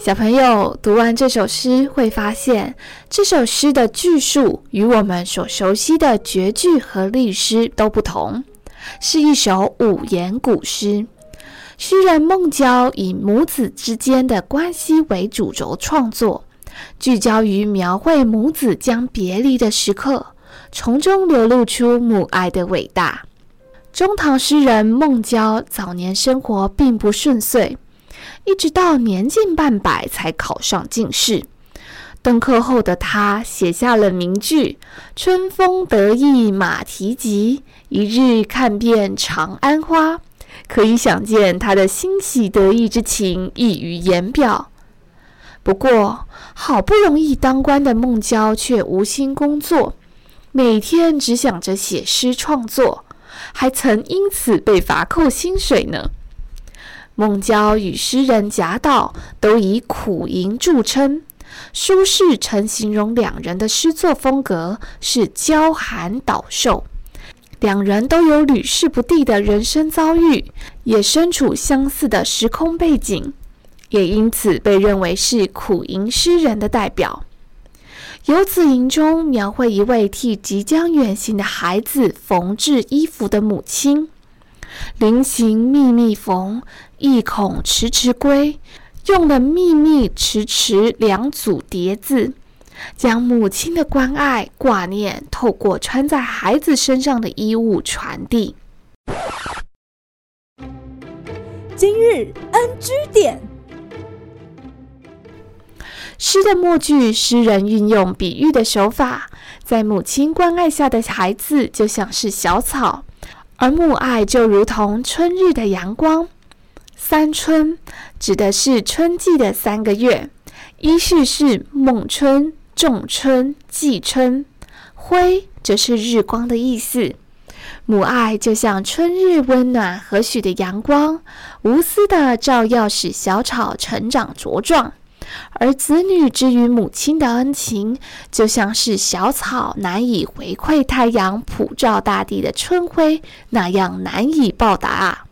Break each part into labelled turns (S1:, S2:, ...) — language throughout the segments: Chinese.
S1: 小朋友读完这首诗，会发现这首诗的句数与我们所熟悉的绝句和律诗都不同，是一首五言古诗。诗人孟郊以母子之间的关系为主轴创作，聚焦于描绘母子将别离的时刻，从中流露出母爱的伟大。中唐诗人孟郊早年生活并不顺遂。一直到年近半百才考上进士。登科后的他写下了名句：“春风得意马蹄疾，一日看遍长安花。”可以想见他的欣喜得意之情溢于言表。不过，好不容易当官的孟郊却无心工作，每天只想着写诗创作，还曾因此被罚扣薪水呢。孟郊与诗人贾岛都以苦吟著称，苏轼曾形容两人的诗作风格是娇含岛瘦。两人都有屡试不第的人生遭遇，也身处相似的时空背景，也因此被认为是苦吟诗人的代表。《游子吟》中描绘一位替即将远行的孩子缝制衣服的母亲。临行密密缝，意恐迟迟归。用了“密密”“迟迟”两组叠字，将母亲的关爱挂念透过穿在孩子身上的衣物传递。
S2: 今日 NG 点，
S1: 诗的末句，诗人运用比喻的手法，在母亲关爱下的孩子就像是小草。而母爱就如同春日的阳光，三春指的是春季的三个月，依序是孟春、仲春、季春，晖则是日光的意思。母爱就像春日温暖和煦的阳光，无私的照耀，使小草成长茁壮。而子女之于母亲的恩情，就像是小草难以回馈太阳普照大地的春晖那样难以报答啊！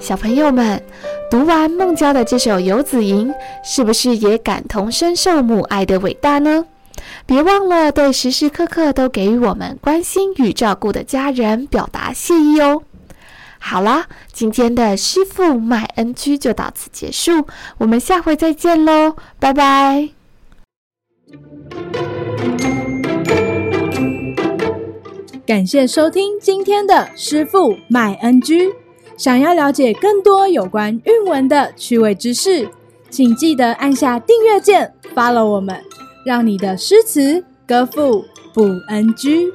S1: 小朋友们，读完孟郊的这首《游子吟》，是不是也感同身受母爱的伟大呢？别忘了对时时刻刻都给予我们关心与照顾的家人表达谢意哦。好啦，今天的师傅麦恩居就到此结束，我们下回再见喽，拜拜。
S2: 感谢收听今天的师傅麦恩居。想要了解更多有关韵文的趣味知识，请记得按下订阅键，follow 我们。让你的诗词歌赋不 NG。